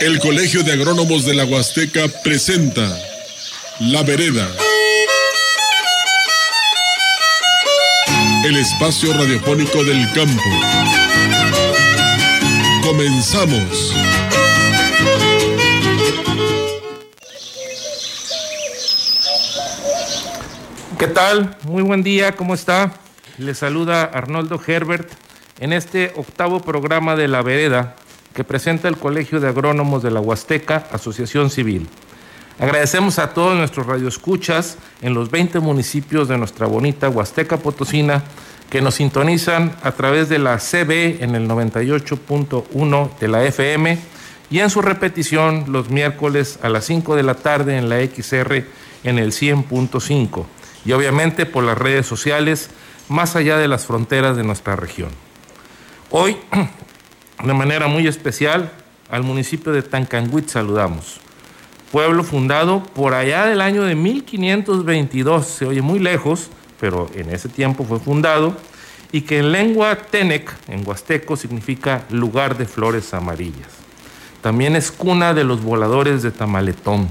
El Colegio de Agrónomos de la Huasteca presenta La Vereda. El espacio radiofónico del campo. Comenzamos. ¿Qué tal? Muy buen día, ¿cómo está? Le saluda Arnoldo Herbert en este octavo programa de La Vereda que presenta el Colegio de Agrónomos de la Huasteca, Asociación Civil. Agradecemos a todos nuestros radioescuchas en los 20 municipios de nuestra bonita Huasteca Potosina que nos sintonizan a través de la CB en el 98.1 de la FM y en su repetición los miércoles a las 5 de la tarde en la XR en el 100.5 y obviamente por las redes sociales más allá de las fronteras de nuestra región. Hoy de manera muy especial al municipio de Tancanguit saludamos. Pueblo fundado por allá del año de 1522, se oye muy lejos, pero en ese tiempo fue fundado, y que en lengua tenec, en huasteco, significa lugar de flores amarillas. También es cuna de los voladores de Tamaletón.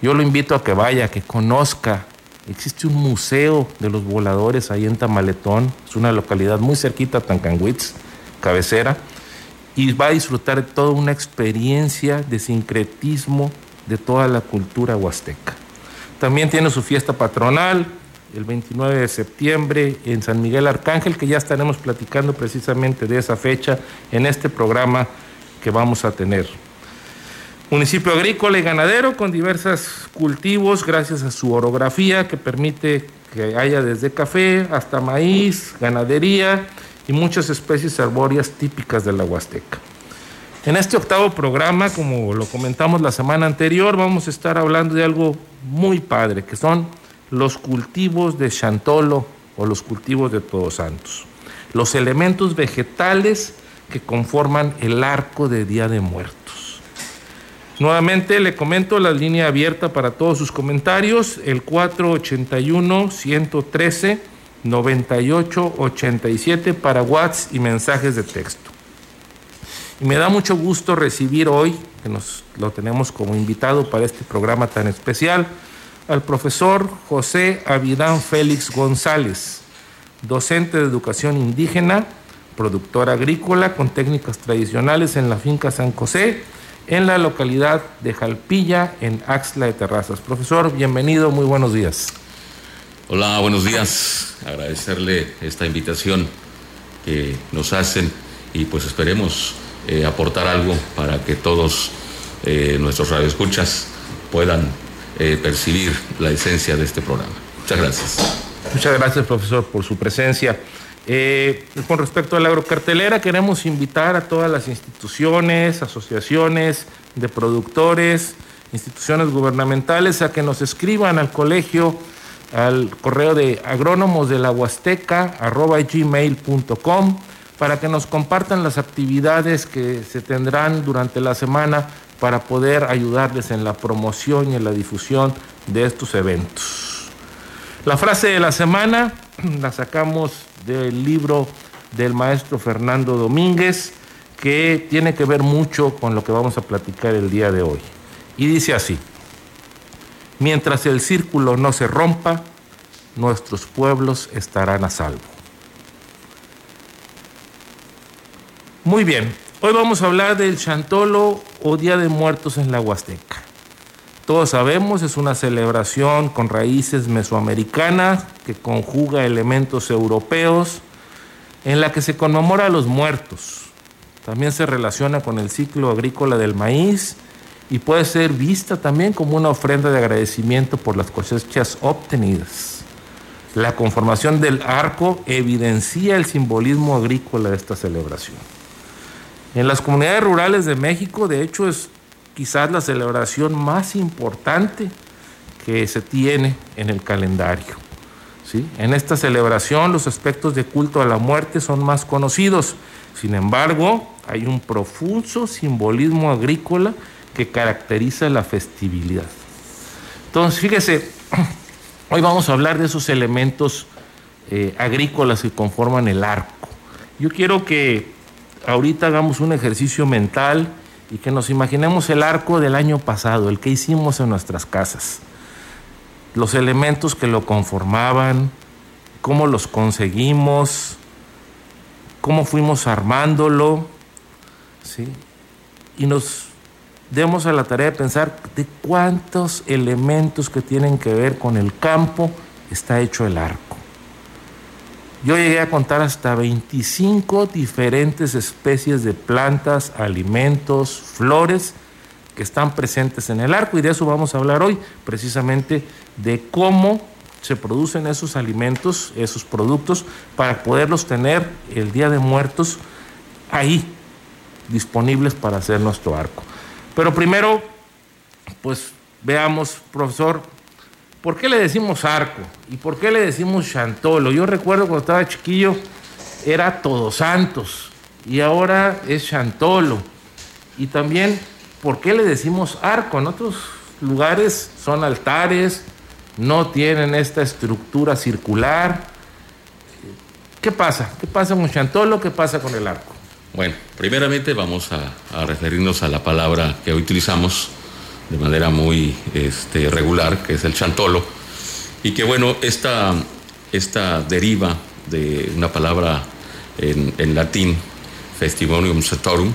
Yo lo invito a que vaya, que conozca. Existe un museo de los voladores ahí en Tamaletón, es una localidad muy cerquita a Tancanguitz, cabecera y va a disfrutar de toda una experiencia de sincretismo de toda la cultura huasteca. También tiene su fiesta patronal el 29 de septiembre en San Miguel Arcángel, que ya estaremos platicando precisamente de esa fecha en este programa que vamos a tener. Municipio agrícola y ganadero con diversos cultivos gracias a su orografía que permite que haya desde café hasta maíz, ganadería y muchas especies arbóreas típicas de la Huasteca. En este octavo programa, como lo comentamos la semana anterior, vamos a estar hablando de algo muy padre, que son los cultivos de Chantolo o los cultivos de Todos Santos, los elementos vegetales que conforman el arco de Día de Muertos. Nuevamente le comento la línea abierta para todos sus comentarios, el 481 113 9887 para WhatsApp y mensajes de texto. Y me da mucho gusto recibir hoy, que nos lo tenemos como invitado para este programa tan especial, al profesor José Avidán Félix González, docente de educación indígena, productor agrícola con técnicas tradicionales en la finca San José, en la localidad de Jalpilla, en Axla de Terrazas. Profesor, bienvenido, muy buenos días. Hola, buenos días. Agradecerle esta invitación que nos hacen y pues esperemos eh, aportar algo para que todos eh, nuestros radioescuchas puedan eh, percibir la esencia de este programa. Muchas gracias. Muchas gracias, profesor, por su presencia. con respecto a la agrocartelera, queremos invitar a todas las instituciones, asociaciones de productores, instituciones gubernamentales a que nos escriban al colegio al correo de agrónomos de la Huasteca arroba gmail.com para que nos compartan las actividades que se tendrán durante la semana para poder ayudarles en la promoción y en la difusión de estos eventos. La frase de la semana la sacamos del libro del maestro Fernando Domínguez, que tiene que ver mucho con lo que vamos a platicar el día de hoy. Y dice así, Mientras el círculo no se rompa, nuestros pueblos estarán a salvo. Muy bien, hoy vamos a hablar del Chantolo o Día de Muertos en la Huasteca. Todos sabemos, es una celebración con raíces mesoamericanas que conjuga elementos europeos en la que se conmemora a los muertos. También se relaciona con el ciclo agrícola del maíz y puede ser vista también como una ofrenda de agradecimiento por las cosechas obtenidas. La conformación del arco evidencia el simbolismo agrícola de esta celebración. En las comunidades rurales de México, de hecho, es quizás la celebración más importante que se tiene en el calendario. ¿sí? En esta celebración los aspectos de culto a la muerte son más conocidos. Sin embargo, hay un profuso simbolismo agrícola que caracteriza la festividad. Entonces, fíjese, hoy vamos a hablar de esos elementos eh, agrícolas que conforman el arco. Yo quiero que ahorita hagamos un ejercicio mental y que nos imaginemos el arco del año pasado, el que hicimos en nuestras casas, los elementos que lo conformaban, cómo los conseguimos, cómo fuimos armándolo, ¿sí? y nos demos a la tarea de pensar de cuántos elementos que tienen que ver con el campo está hecho el arco. Yo llegué a contar hasta 25 diferentes especies de plantas, alimentos, flores que están presentes en el arco y de eso vamos a hablar hoy, precisamente de cómo se producen esos alimentos, esos productos, para poderlos tener el Día de Muertos ahí, disponibles para hacer nuestro arco. Pero primero, pues veamos, profesor, ¿por qué le decimos arco? ¿Y por qué le decimos chantolo? Yo recuerdo cuando estaba chiquillo, era Todos Santos y ahora es chantolo. Y también, ¿por qué le decimos arco? En otros lugares son altares, no tienen esta estructura circular. ¿Qué pasa? ¿Qué pasa con chantolo? ¿Qué pasa con el arco? Bueno, primeramente vamos a, referirnos a la palabra que hoy utilizamos de manera muy este, regular, que es el chantolo, y que bueno, esta, esta deriva de una palabra en, latín, festivonium satorum,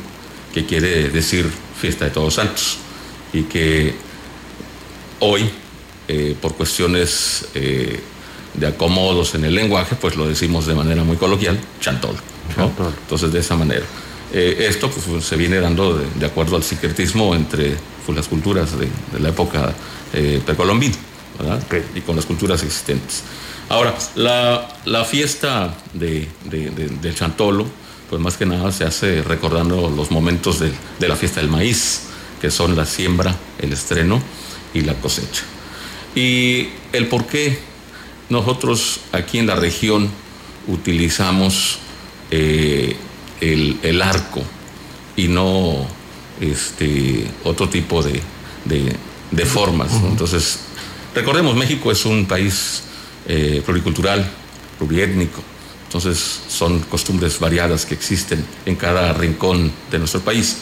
que quiere decir fiesta de todos santos, y que hoy, eh, por cuestiones eh, de acomodos en el lenguaje, pues lo decimos de manera muy coloquial, chantolo. Entonces, de esa manera. Eh, esto pues, se viene dando de, acuerdo al secretismo entre pues, las culturas de, la época eh, precolombina y con las culturas existentes. Ahora, la, fiesta de, del Chantolo, pues más que nada se hace recordando los momentos de, de la fiesta del maíz, que son la siembra, el estreno y la cosecha. Y el por qué nosotros aquí en la región utilizamos eh, el, arco y no este, otro tipo de, de, formas. Entonces, recordemos, México es un país eh, pluricultural, pluriétnico, entonces son costumbres variadas que existen en cada rincón de nuestro país.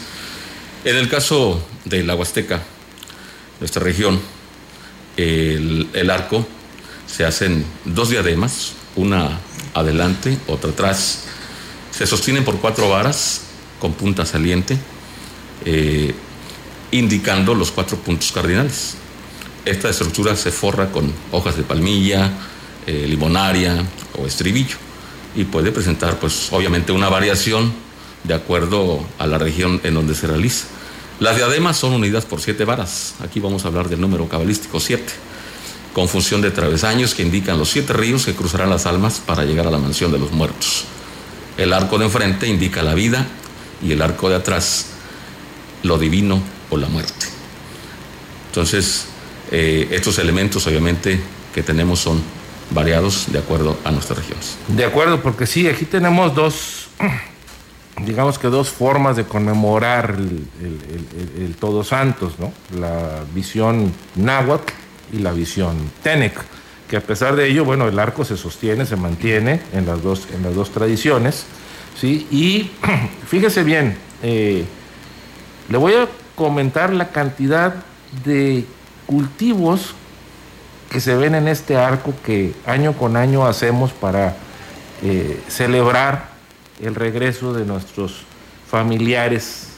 En el caso de la Huasteca, nuestra región, el, el arco se hacen dos diademas, una adelante, otra atrás, se sostienen por cuatro varas con punta saliente, eh, indicando los cuatro puntos cardinales. Esta estructura se forra con hojas de palmilla, eh, limonaria o estribillo y puede presentar, pues, obviamente una variación de acuerdo a la región en donde se realiza. Las diademas son unidas por siete varas. Aquí vamos a hablar del número cabalístico siete, con función de travesaños que indican los siete ríos que cruzarán las almas para llegar a la mansión de los muertos. El arco de enfrente indica la vida y el arco de atrás lo divino o la muerte. Entonces, eh, estos elementos obviamente que tenemos son variados de acuerdo a nuestras regiones. De acuerdo, porque sí, aquí tenemos dos, digamos que dos formas de conmemorar el, el Todos Santos, ¿no? La visión náhuatl y la visión tenec que a pesar de ello, bueno, el arco se sostiene, se mantiene en las dos, en las dos tradiciones, ¿sí? Y fíjese bien, eh, le voy a comentar la cantidad de cultivos que se ven en este arco que año con año hacemos para eh, celebrar el regreso de nuestros familiares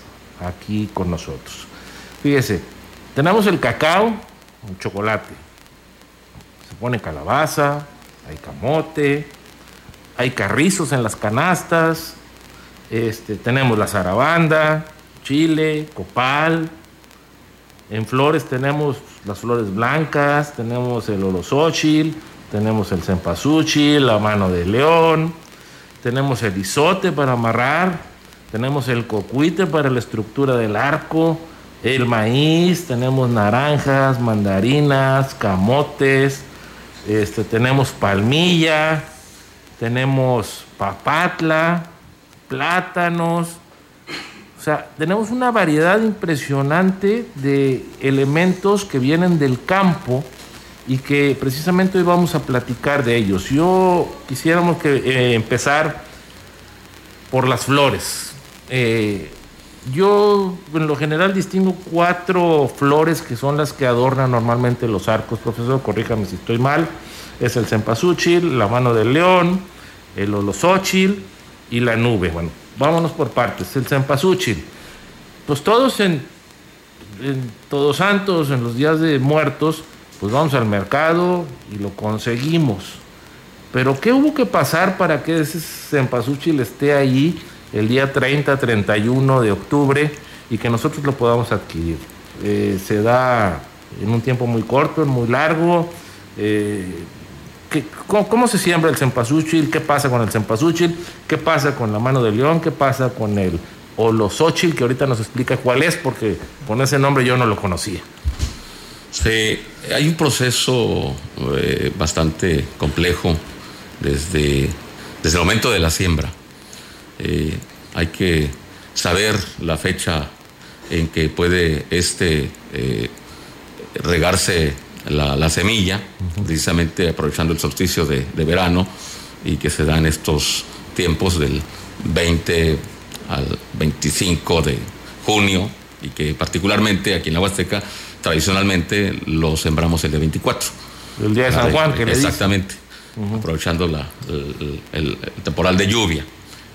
aquí con nosotros. Fíjese, tenemos el cacao, un chocolate, pone calabaza, hay camote, hay carrizos en las canastas, este, tenemos la zarabanda, chile, copal, en flores tenemos las flores blancas, tenemos el orosóchil, tenemos el cempasúchil, la mano de león, tenemos el isote para amarrar, tenemos el cocuite para la estructura del arco, el maíz, tenemos naranjas, mandarinas, camotes, este, tenemos palmilla, tenemos papatla, plátanos. O sea, tenemos una variedad impresionante de elementos que vienen del campo y que precisamente hoy vamos a platicar de ellos. Yo quisiéramos que eh, empezar por las flores. Eh, yo en lo general distingo cuatro flores que son las que adornan normalmente los arcos. Profesor, corríjame si estoy mal. Es el cempasúchil, la mano del león, el olosóchil y la nube. Bueno, vámonos por partes. El cempasúchil. Pues todos en, Todos Santos, en los días de muertos, pues vamos al mercado y lo conseguimos. Pero ¿qué hubo que pasar para que ese cempasúchil esté ahí? El día 30, 31 de octubre y que nosotros lo podamos adquirir. Eh, se da en un tiempo muy corto, muy largo. Eh, cómo, se siembra el cempasúchil? ¿Qué pasa con el cempasúchil? ¿Qué pasa con la mano de león? ¿Qué pasa con el olosóchil? Que ahorita nos explica cuál es, porque con ese nombre yo no lo conocía. Sí, hay un proceso eh, bastante complejo desde, desde el momento de la siembra. Eh, hay que saber la fecha en que puede este eh, regarse la, semilla, precisamente aprovechando el solsticio de, verano y que se da en estos tiempos del 20 al 25 de junio y que particularmente aquí en la Huasteca tradicionalmente lo sembramos el de 24. El día de San Juan, que Exactamente, aprovechando la, el temporal de lluvia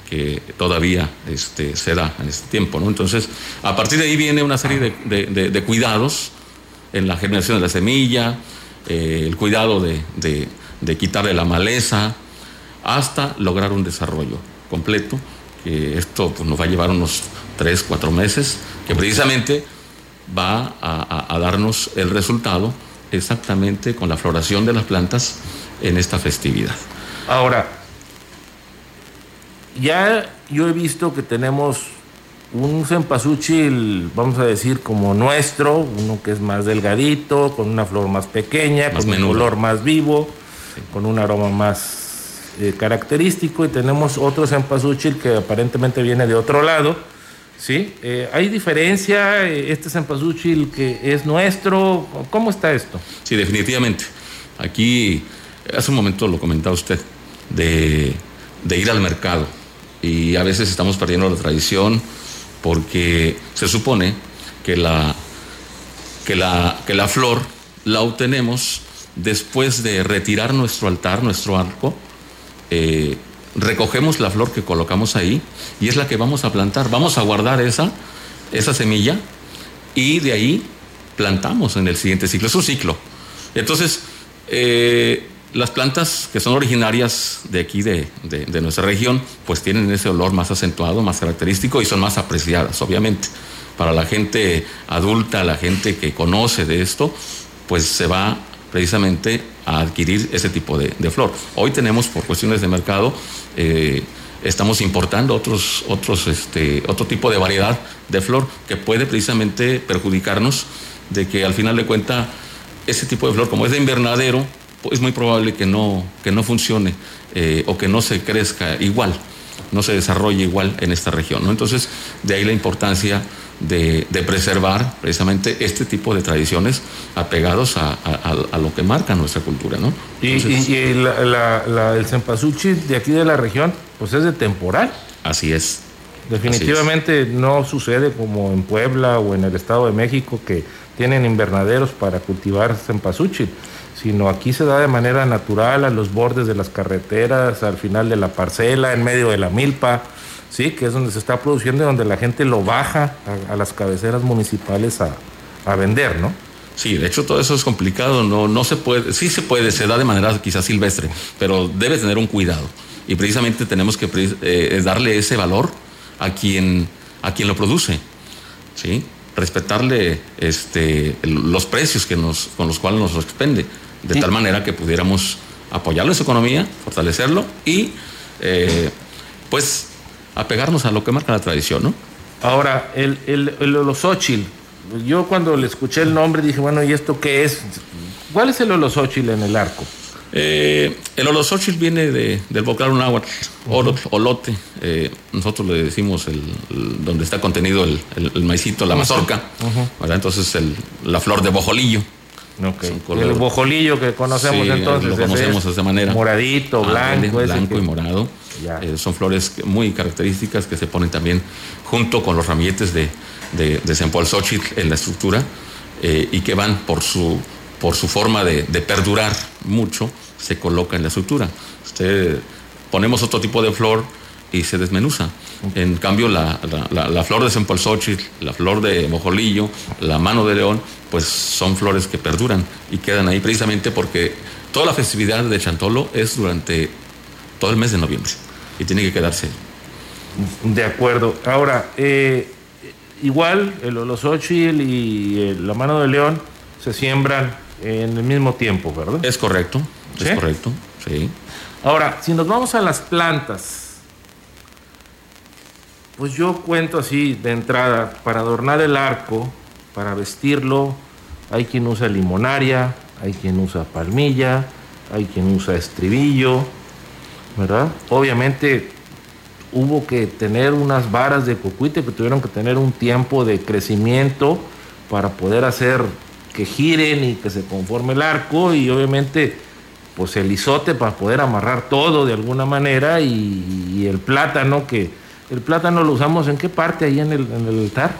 que todavía este, se da en este tiempo. ¿no? Entonces, a partir de ahí viene una serie de, cuidados en la generación de la semilla, eh, el cuidado de, quitarle la maleza, hasta lograr un desarrollo completo, que esto pues, nos va a llevar unos tres, cuatro meses, que precisamente va a, a darnos el resultado exactamente con la floración de las plantas en esta festividad. Ahora, ya yo he visto que tenemos un cempasúchil, vamos a decir, como nuestro, uno que es más delgadito, con una flor más pequeña, con un color más vivo, con un aroma más eh, característico, y tenemos otro cempasúchil que aparentemente viene de otro lado. ¿Sí? Eh, ¿Hay diferencia eh, este cempasúchil que es nuestro? ¿Cómo está esto? Sí, definitivamente. Aquí, hace un momento lo comentaba usted, de, de ir al mercado y a veces estamos perdiendo la tradición porque se supone que la, que la, que la flor la obtenemos después de retirar nuestro altar, nuestro arco, eh, recogemos la flor que colocamos ahí y es la que vamos a plantar. Vamos a guardar esa, esa semilla y de ahí plantamos en el siguiente ciclo. Es un ciclo. Entonces, eh, las plantas que son originarias de aquí, de, nuestra región, pues tienen ese olor más acentuado, más característico y son más apreciadas, obviamente. Para la gente adulta, la gente que conoce de esto, pues se va precisamente a adquirir ese tipo de, flor. Hoy tenemos, por cuestiones de mercado, eh, estamos importando otros, otros, este, otro tipo de variedad de flor que puede precisamente perjudicarnos de que al final de cuenta ese tipo de flor, como es de invernadero, es muy probable que no, que no funcione eh, o que no se crezca igual, no se desarrolle igual en esta región. ¿no? Entonces, de ahí la importancia de, preservar precisamente este tipo de tradiciones apegados a, lo que marca nuestra cultura. ¿no? y, el cempasúchil de aquí de la región, pues es de temporal. Así es. Definitivamente no sucede como en Puebla o en el Estado de México que tienen invernaderos para cultivar cempasúchil sino aquí se da de manera natural a los bordes de las carreteras, al final de la parcela, en medio de la milpa, sí, que es donde se está produciendo y donde la gente lo baja a, las cabeceras municipales a, vender, ¿no? Sí, de hecho todo eso es complicado, no, no se puede, sí se puede, se da de manera quizás silvestre, pero debe tener un cuidado. Y precisamente tenemos que eh, darle ese valor a quien, a quien lo produce, ¿sí? respetarle este, los precios que nos, con los cuales nos expende de tal manera que pudiéramos apoyarlo en su economía, fortalecerlo y eh, pues apegarnos a lo que marca la tradición, ¿no? Ahora, el, el, el olosóchil, yo cuando le escuché el nombre dije, bueno, ¿y esto qué es? ¿Cuál es el olosóchil en el arco? Eh, el olosóchil viene de, del vocal náhuatl, olote. Eh, nosotros le decimos el, donde está contenido el, el, maicito, la mazorca. Entonces, la flor de bojolillo. El bojolillo que conocemos entonces. Lo conocemos de esa manera. Moradito, blanco. blanco y morado. Eh, son flores muy características que se ponen también junto con los ramilletes de, de, de en la estructura eh, y que van por su, por su forma de, perdurar mucho, se coloca en la estructura. Usted ponemos otro tipo de flor y se desmenuza. En cambio, la, flor de Xochitl, la flor de mojolillo, la mano de león, pues son flores que perduran y quedan ahí precisamente porque toda la festividad de Chantolo es durante todo el mes de noviembre y tiene que quedarse. De acuerdo. Ahora, eh, igual el Olosóchil y eh, la mano de león se siembran en el mismo tiempo, ¿verdad? Es correcto, es correcto, sí. Ahora, si nos vamos a las plantas, pues yo cuento así de entrada, para adornar el arco, para vestirlo, hay quien usa limonaria, hay quien usa palmilla, hay quien usa estribillo, ¿verdad? Obviamente hubo que tener unas varas de cocuite que tuvieron que tener un tiempo de crecimiento para poder hacer que giren y que se conforme el arco y obviamente pues el isote para poder amarrar todo de alguna manera y, el plátano que el plátano lo usamos en qué parte ahí en el, en el altar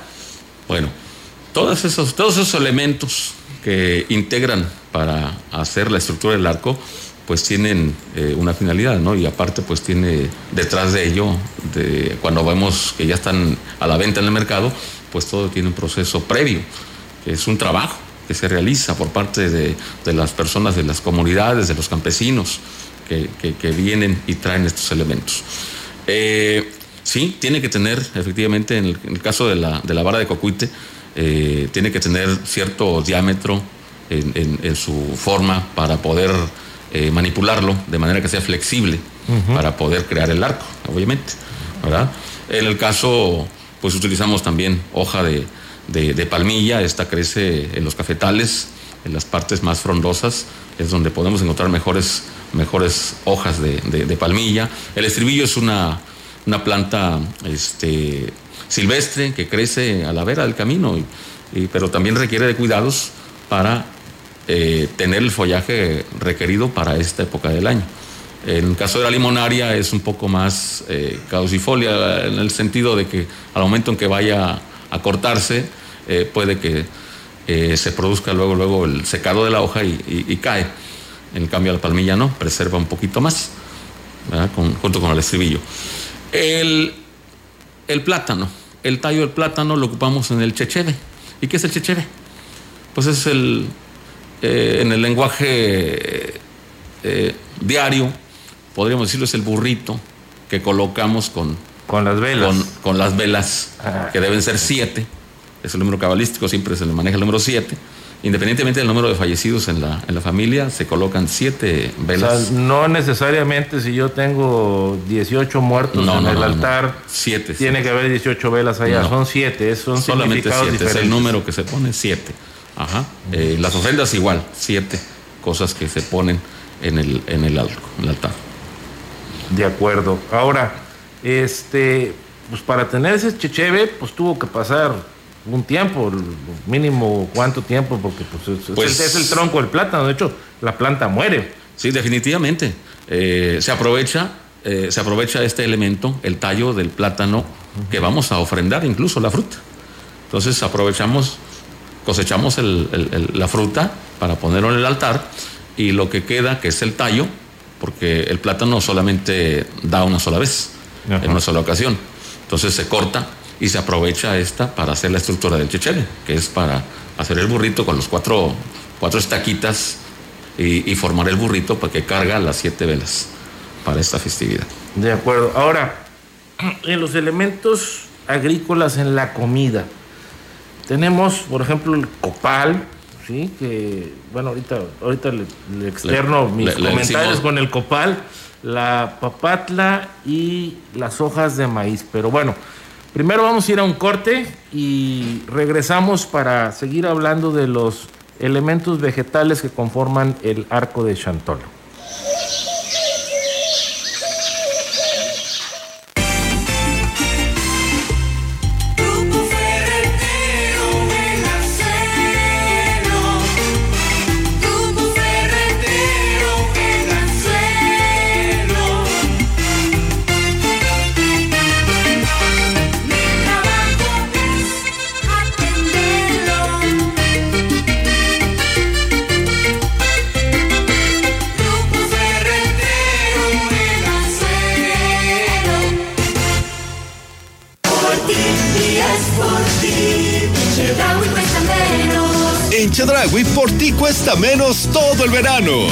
bueno todos esos todos esos elementos que integran para hacer la estructura del arco pues tienen eh, una finalidad, ¿no? Y aparte pues tiene detrás de ello, de, cuando vemos que ya están a la venta en el mercado, pues todo tiene un proceso previo, que es un trabajo que se realiza por parte de, las personas de las comunidades, de los campesinos que, vienen y traen estos elementos. Eh, sí, tiene que tener, efectivamente, en el, caso de la, de la, vara de cocuite, eh, tiene que tener cierto diámetro en, en su forma para poder eh, manipularlo de manera que sea flexible para poder crear el arco, obviamente. ¿verdad? En el caso, pues utilizamos también hoja de, palmilla, esta crece en los cafetales, en las partes más frondosas, es donde podemos encontrar mejores, mejores hojas de, palmilla. El estribillo es una, una planta este, silvestre que crece a la vera del camino, pero también requiere de cuidados para eh, tener el follaje requerido para esta época del año. En el caso de la limonaria es un poco más eh, caucifolia en el sentido de que al momento en que vaya a cortarse eh, puede que se produzca luego, luego el secado de la hoja y, cae. En cambio la palmilla no, preserva un poquito más, junto con el estribillo. El, el, plátano, el tallo del plátano lo ocupamos en el checheve. ¿Y qué es el checheve? Pues es el, eh, en el lenguaje eh, diario, podríamos decirlo, es el burrito que colocamos con, con las velas. Con, las velas, que deben ser siete. Es el número cabalístico, siempre se le maneja el número siete. Independientemente del número de fallecidos en la, en la familia, se colocan siete velas. no necesariamente si yo tengo 18 muertos en el altar, siete, tiene que haber 18 velas allá. Son siete, son solamente siete. Es el número que se pone, siete. Ajá. Eh, las ofrendas igual, siete cosas que se ponen en el, en el, altar. De acuerdo. Ahora, este, pues para tener ese checheve, pues tuvo que pasar un tiempo, mínimo cuánto tiempo, porque pues, es, pues el, tronco del plátano, de hecho, la planta muere. Sí, definitivamente. Eh, se aprovecha, eh, se aprovecha este elemento, el tallo del plátano, que vamos a ofrendar incluso la fruta. Entonces aprovechamos cosechamos la fruta para ponerlo en el altar y lo que queda, que es el tallo, porque el plátano solamente da una sola vez, en una sola ocasión. Entonces se corta y se aprovecha esta para hacer la estructura del chechele, que es para hacer el burrito con los cuatro, cuatro estaquitas y, y formar el burrito para que carga las siete velas para esta festividad. De acuerdo. Ahora, en los elementos agrícolas en la comida, tenemos, por ejemplo, el copal, ¿sí? que, bueno, ahorita, ahorita le, externo mis comentarios con el copal, la papatla y las hojas de maíz. Pero bueno, primero vamos a ir a un corte y regresamos para seguir hablando de los elementos vegetales que conforman el arco de Chantolo. Menos todo el verano.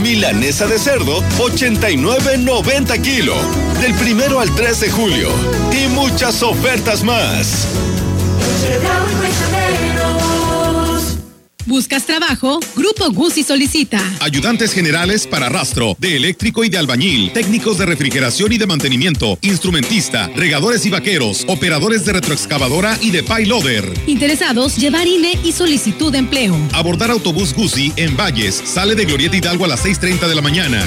Milanesa de cerdo, 89.90 kilo. Del primero al 3 de julio. Y muchas ofertas más. ¿Buscas trabajo? Grupo Guzzi solicita. Ayudantes generales para rastro, de eléctrico y de albañil, técnicos de refrigeración y de mantenimiento, instrumentista, regadores y vaqueros, operadores de retroexcavadora y de payloader. Interesados, llevar INE y solicitud de empleo. Abordar autobús Guzzi en Valles, sale de Glorieta Hidalgo a las 6.30 de la mañana.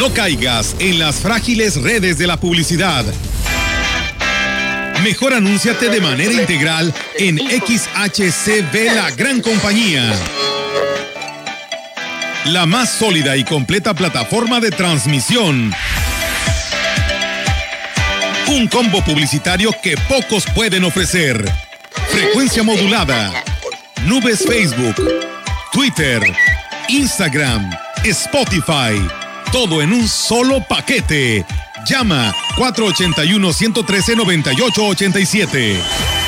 No caigas en las frágiles redes de la publicidad. Mejor anúnciate de manera integral en XHCB La Gran Compañía. La más sólida y completa plataforma de transmisión. Un combo publicitario que pocos pueden ofrecer. Frecuencia modulada. Nubes Facebook. Twitter. Instagram. Spotify todo en un solo paquete. Llama 481-113-9887.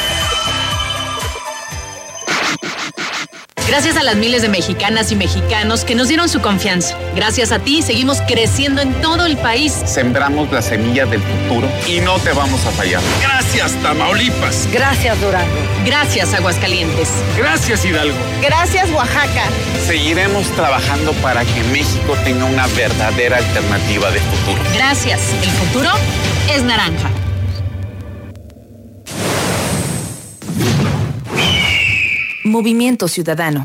Gracias a las miles de mexicanas y mexicanos que nos dieron su confianza. Gracias a ti seguimos creciendo en todo el país. Sembramos la semilla del futuro y no te vamos a fallar. Gracias Tamaulipas. Gracias Durango. Gracias Aguascalientes. Gracias Hidalgo. Gracias Oaxaca. Seguiremos trabajando para que México tenga una verdadera alternativa de futuro. Gracias. El futuro es naranja. Movimiento Ciudadano.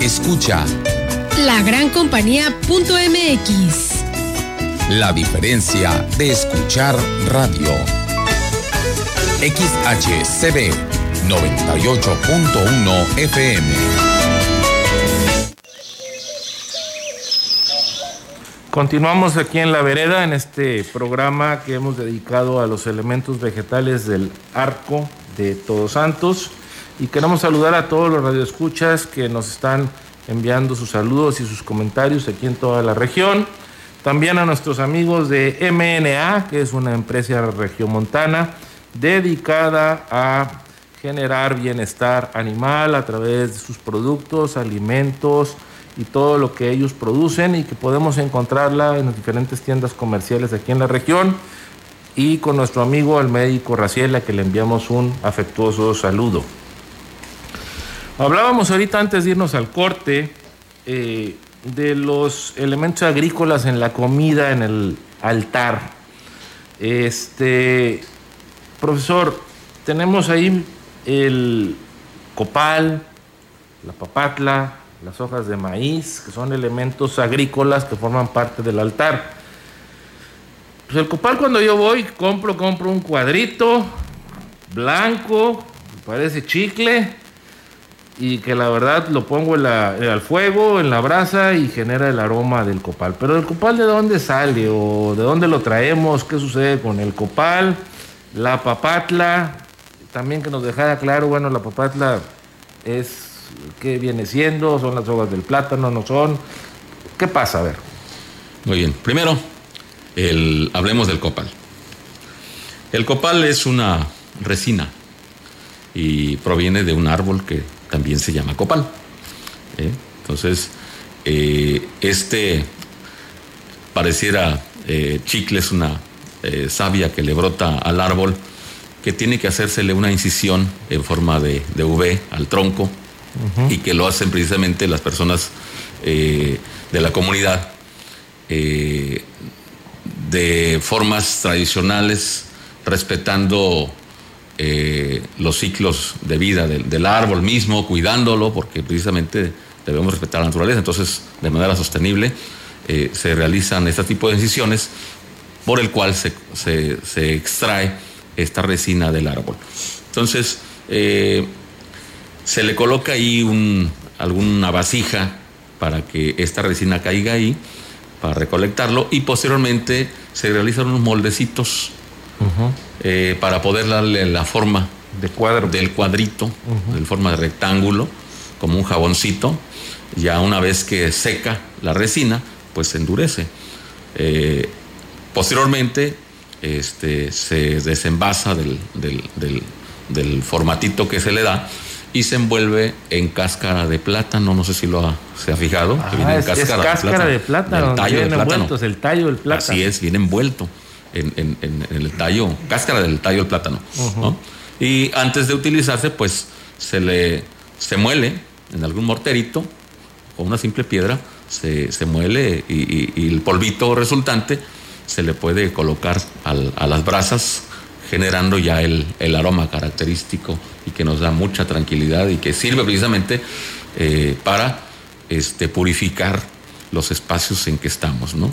escucha la gran compañía.mx. La diferencia de escuchar radio. XHCB 98.1 FM. Continuamos aquí en La Vereda, en este programa que hemos dedicado a los elementos vegetales del arco de Todos Santos. Y queremos saludar a todos los radioescuchas que nos están enviando sus saludos y sus comentarios aquí en toda la región. También a nuestros amigos de MNA, que es una empresa regiomontana dedicada a generar bienestar animal a través de sus productos, alimentos y todo lo que ellos producen y que podemos encontrarla en las diferentes tiendas comerciales aquí en la región y con nuestro amigo el médico Raciela que le enviamos un afectuoso saludo. Hablábamos ahorita antes de irnos al corte eh, de los elementos agrícolas en la comida, en el altar. Este, profesor, tenemos ahí el copal, la papatla, las hojas de maíz, que son elementos agrícolas que forman parte del altar. Pues el copal cuando yo voy, compro, compro un cuadrito blanco, parece chicle, y que la verdad lo pongo en la- al fuego, en la brasa y genera el aroma del copal. Pero el copal de dónde sale o de dónde lo traemos, qué sucede con el copal, la papatla, también que nos dejara claro, bueno, la papatla es qué viene siendo, son las hojas del plátano, no son. ¿Qué pasa? A ver. Muy bien. Primero, el- hablemos del copal. El copal es una resina y proviene de un árbol que también se llama copal. ¿eh? Entonces, eh, este pareciera eh, chicle, es una eh, savia que le brota al árbol, que tiene que hacérsele una incisión en forma de, de V al tronco y que lo hacen precisamente las personas de la comunidad de formas tradicionales, respetando eh, los ciclos de vida del, del árbol mismo, cuidándolo, porque precisamente debemos respetar la naturaleza. Entonces, de manera sostenible, eh, se realizan este tipo de incisiones por el cual se, se- se extrae esta resina del árbol. Entonces, eh, se le coloca ahí un- alguna vasija para que esta resina caiga ahí, para recolectarlo, y posteriormente se realizan unos moldecitos eh, para poder darle la forma de cuadro. del cuadrito, en forma de rectángulo, como un jaboncito. Ya una vez que seca la resina, pues se endurece. Eh, posteriormente, este, se desenvasa del, del- del- del formatito que se le da y se envuelve en cáscara de plátano. No sé si lo ha, se ha fijado. que viene Ah, en es, es cáscara de plátano, del donde tallo de vienen plátano. el tallo del plátano. Así es, viene envuelto en, en- en- el tallo, cáscara del tallo del plátano. Ujú. ¿no? Y antes de utilizarse, pues se le se muele en algún morterito o una simple piedra, se, se muele y, y- y el polvito resultante se le puede colocar al- a las brasas, generando ya el, el aroma característico y que nos da mucha tranquilidad y que sirve precisamente eh, para este, purificar los espacios en que estamos, ¿no?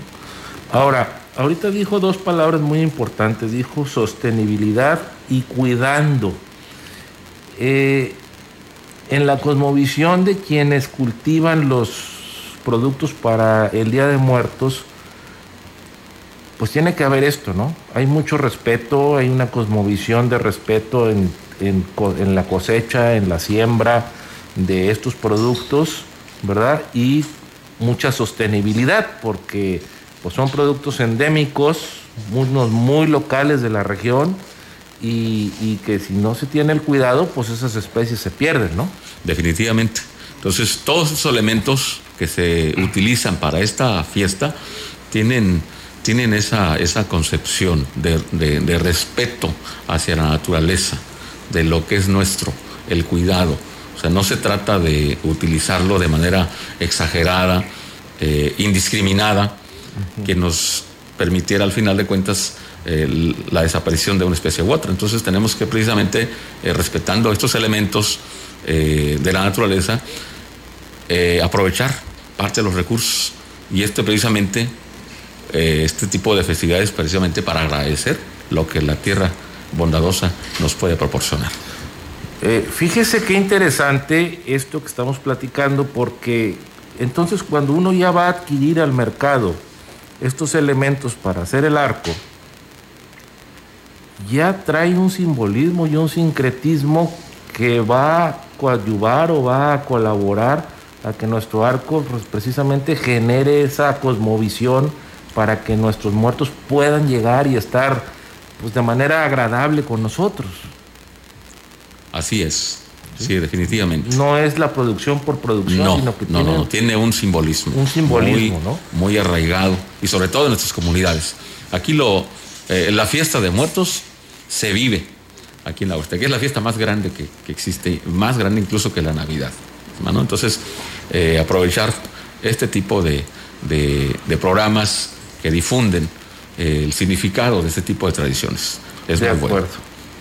Ahora, ahorita dijo dos palabras muy importantes. Dijo sostenibilidad y cuidando. Eh, en la cosmovisión de quienes cultivan los productos para el Día de Muertos, pues tiene que haber esto, ¿no? Hay mucho respeto, hay una cosmovisión de respeto en, en la cosecha, en la siembra de estos productos, ¿verdad? Y mucha sostenibilidad, porque pues, son productos endémicos, unos muy locales de la región, y, que si no se tiene el cuidado, pues esas especies se pierden, ¿no? Definitivamente. Entonces, todos esos elementos que se utilizan para esta fiesta tienen, tienen esa, esa concepción de, de- de respeto hacia la naturaleza, de lo que es nuestro, el cuidado. O sea, no se trata de utilizarlo de manera exagerada, eh, indiscriminada, que nos permitiera al final de cuentas eh, la desaparición de una especie u otra. Entonces tenemos que precisamente, eh, respetando estos elementos eh, de la naturaleza, aprovechar parte de los recursos. Y este precisamente, este tipo de festividades precisamente para agradecer lo que la tierra bondadosa nos puede proporcionar. Fíjese qué interesante esto que estamos platicando, porque entonces cuando uno ya va a adquirir al mercado estos elementos para hacer el arco, ya trae un simbolismo y un sincretismo que va a coadyuvar o va a colaborar a que nuestro arco pues, precisamente genere esa cosmovisión para que nuestros muertos puedan llegar y estar pues, de manera agradable con nosotros. Así es. Sí, definitivamente. No es la producción por producción, No, sino que no, tiene no, no, tiene un simbolismo. Un simbolismo, muy, ¿no? Muy arraigado y sobre todo en nuestras comunidades. Aquí lo, eh, la fiesta de muertos se vive aquí en la Huasteca, que es la fiesta más grande que, que existe, más grande incluso que la Navidad. ¿no? Entonces, eh, aprovechar este tipo de, de- de programas que difunden eh, el significado de este tipo de tradiciones. Es de muy bueno. acuerdo.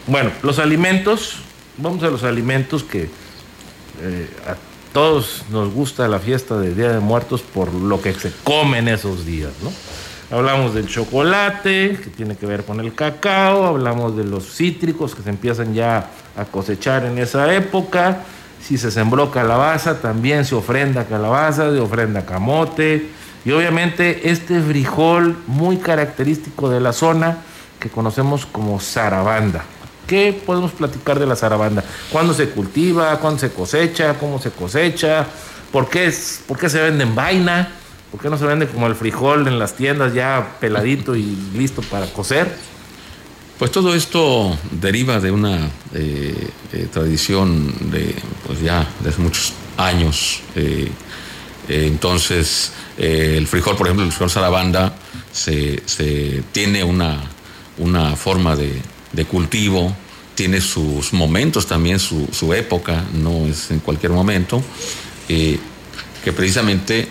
Bueno, los alimentos, vamos a los alimentos que eh, a todos nos gusta la fiesta del Día de Muertos por lo que se come en esos días, ¿no? Hablamos del chocolate, que tiene que ver con el cacao, hablamos de los cítricos que se empiezan ya a cosechar en esa época, Si se sembró calabaza, también se ofrenda calabaza, se ofrenda camote. Y obviamente este frijol muy característico de la zona que conocemos como zarabanda. ¿Qué podemos platicar de la zarabanda? ¿Cuándo se cultiva? ¿Cuándo se cosecha? ¿Cómo se cosecha? ¿Por qué, es, ¿Por qué se vende en vaina? ¿Por qué no se vende como el frijol en las tiendas ya peladito y listo para cocer? Pues todo esto deriva de una eh, eh, tradición de, pues ya muchos años. Eh, entonces, el frijol, por ejemplo, el frijol zarabanda, se, se tiene una, una forma de, de, cultivo, tiene sus momentos también, su, su, época, no es en cualquier momento, que precisamente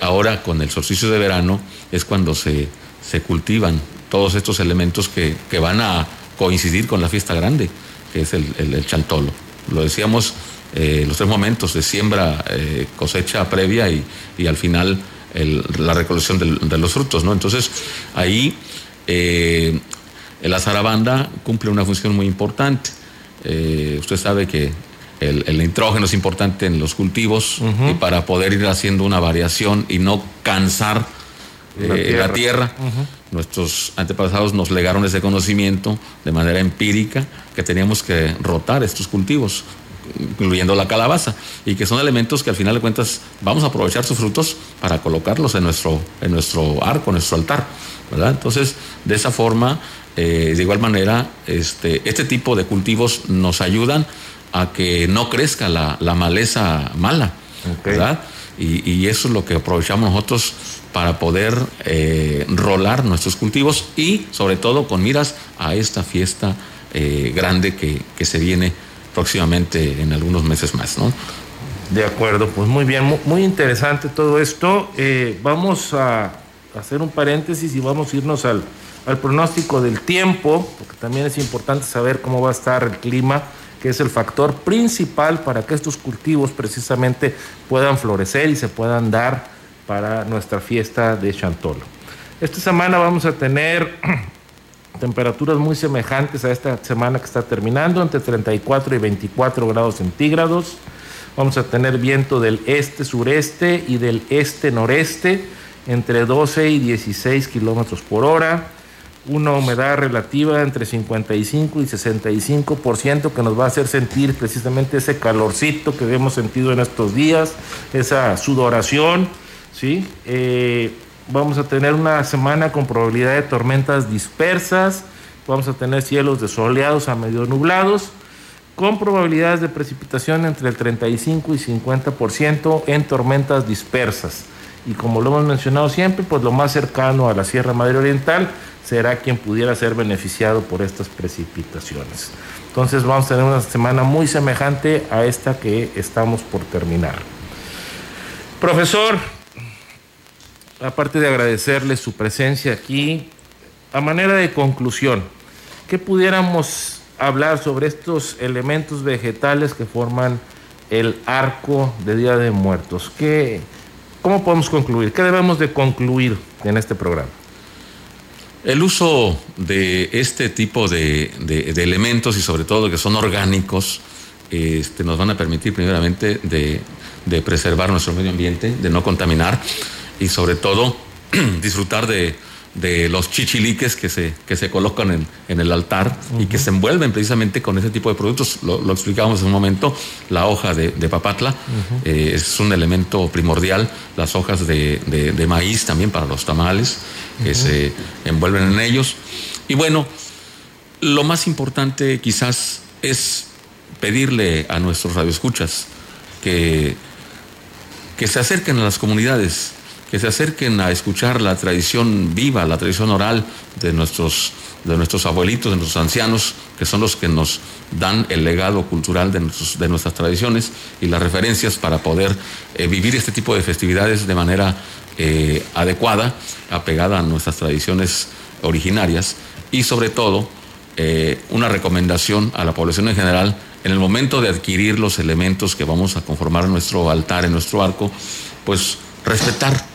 ahora con el solsticio de verano es cuando se, se cultivan todos estos elementos que, que, van a coincidir con la fiesta grande, que es el, el, chantolo. Lo decíamos, eh, los tres momentos de siembra, eh, cosecha previa y, y al final la recolección de los frutos, ¿no? Entonces, ahí eh, la zarabanda cumple una función muy importante. usted sabe que el, el, nitrógeno es importante en los cultivos uh -huh. y para poder ir haciendo una variación y no cansar la eh, tierra. La tierra. Uh -huh. Nuestros antepasados nos legaron ese conocimiento de manera empírica que teníamos que rotar estos cultivos, incluyendo la calabaza, y que son elementos que al final de cuentas vamos a aprovechar sus frutos para colocarlos en nuestro, en nuestro arco, en nuestro altar. ¿Verdad? Entonces, de esa forma, eh, de igual manera, este, este tipo de cultivos nos ayudan a que no crezca la, la maleza mala, okay. ¿verdad? Y, y, eso es lo que aprovechamos nosotros para poder eh, rolar nuestros cultivos y sobre todo con miras a esta fiesta eh, grande que, que, se viene próximamente en algunos meses más, ¿no? De acuerdo, pues muy bien, muy, muy interesante todo esto. Vamos a hacer un paréntesis y vamos a irnos al, al pronóstico del tiempo, porque también es importante saber cómo va a estar el clima que es el factor principal para que estos cultivos precisamente puedan florecer y se puedan dar para nuestra fiesta de Chantolo. Esta semana vamos a tener temperaturas muy semejantes a esta semana que está terminando, entre 34 y 24 grados centígrados. Vamos a tener viento del este-sureste y del este-noreste entre 12 y 16 kilómetros por hora una humedad relativa entre 55 y 65% que nos va a hacer sentir precisamente ese calorcito que hemos sentido en estos días, esa sudoración, ¿sí? Eh, vamos a tener una semana con probabilidad de tormentas dispersas, vamos a tener cielos desoleados a medio nublados, con probabilidades de precipitación entre el 35 y 50% en tormentas dispersas. Y como lo hemos mencionado siempre, pues lo más cercano a la Sierra Madre Oriental será quien pudiera ser beneficiado por estas precipitaciones. Entonces vamos a tener una semana muy semejante a esta que estamos por terminar. Profesor, aparte de agradecerle su presencia aquí, a manera de conclusión, ¿qué pudiéramos hablar sobre estos elementos vegetales que forman el arco de Día de Muertos? ¿Qué, ¿Cómo podemos concluir? ¿Qué debemos de concluir en este programa? El uso de este tipo de, elementos y sobre todo que son orgánicos este, nos van a permitir primeramente de, preservar nuestro medio ambiente, de no contaminar y sobre todo disfrutar de, los chichiliques que se, que se colocan en, en el altar uh -huh. y que se envuelven precisamente con ese tipo de productos. Lo, lo explicábamos en un momento, la hoja de, papatla uh -huh. eh, es un elemento primordial, las hojas de, maíz también para los tamales que uh -huh. se envuelven en ellos. Y bueno, lo más importante quizás es pedirle a nuestros radioescuchas que, que se acerquen a las comunidades, que se acerquen a escuchar la tradición viva, la tradición oral de nuestros, de nuestros abuelitos, de nuestros ancianos, que son los que nos dan el legado cultural de, nuestras tradiciones y las referencias para poder eh, vivir este tipo de festividades de manera eh, adecuada, apegada a nuestras tradiciones originarias y sobre todo eh, una recomendación a la población en general en el momento de adquirir los elementos que vamos a conformar nuestro altar, en nuestro arco, pues respetar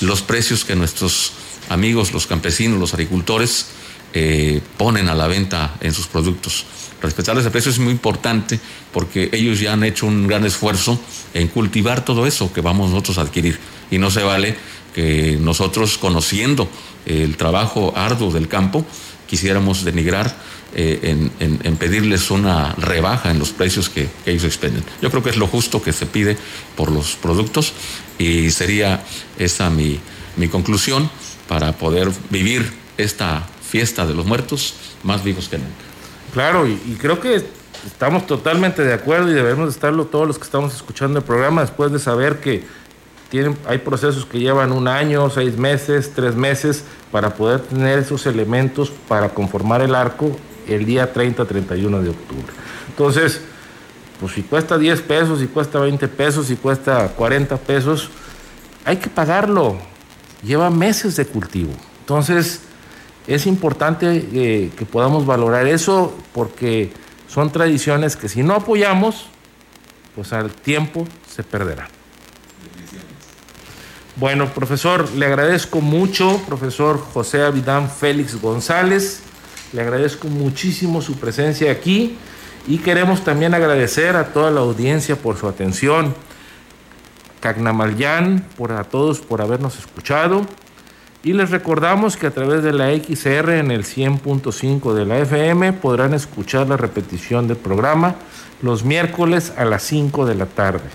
los precios que nuestros amigos, los campesinos, los agricultores, eh, ponen a la venta en sus productos. respetarles el precio es muy importante porque ellos ya han hecho un gran esfuerzo en cultivar todo eso que vamos nosotros a adquirir. Y no se vale que nosotros, conociendo el trabajo arduo del campo, quisiéramos denigrar eh, en, pedirles una rebaja en los precios que, ellos expenden. Yo creo que es lo justo que se pide por los productos y sería esa mi, mi conclusión para poder vivir esta fiesta de los muertos más vivos que nunca. Claro, y, creo que estamos totalmente de acuerdo y debemos estarlo todos los que estamos escuchando el programa después de saber que tienen, hay procesos que llevan un año, seis meses, tres meses para poder tener esos elementos para conformar el arco el día 30-31 de octubre. Entonces, pues si cuesta 10 pesos, si cuesta 20 pesos, si cuesta 40 pesos, hay que pagarlo. Lleva meses de cultivo. Entonces, es importante eh, que podamos valorar eso porque son tradiciones que si no apoyamos, pues al tiempo se perderán. Bueno, profesor, le agradezco mucho, profesor José Avidán Félix González, le agradezco muchísimo su presencia aquí y queremos también agradecer a toda la audiencia por su atención. Cagnamalyan, por a todos por habernos escuchado. Y les recordamos que a través de la XR en el 100.5 de la FM podrán escuchar la repetición del programa los miércoles a las 5 de la tarde.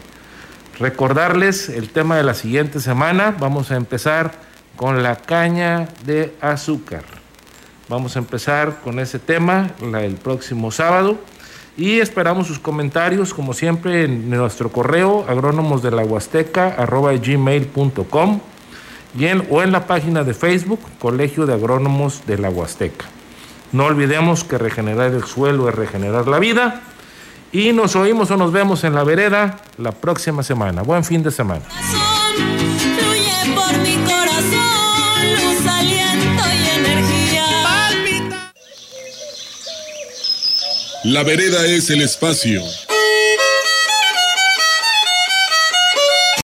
Recordarles el tema de la siguiente semana. Vamos a empezar con la caña de azúcar. Vamos a empezar con ese tema el próximo sábado. Y esperamos sus comentarios, como siempre, en nuestro correo agrónomos de la o en la página de Facebook Colegio de Agrónomos de la Huasteca. No olvidemos que regenerar el suelo es regenerar la vida. Y nos oímos o nos vemos en la vereda la próxima semana. Buen fin de semana. La vereda es el espacio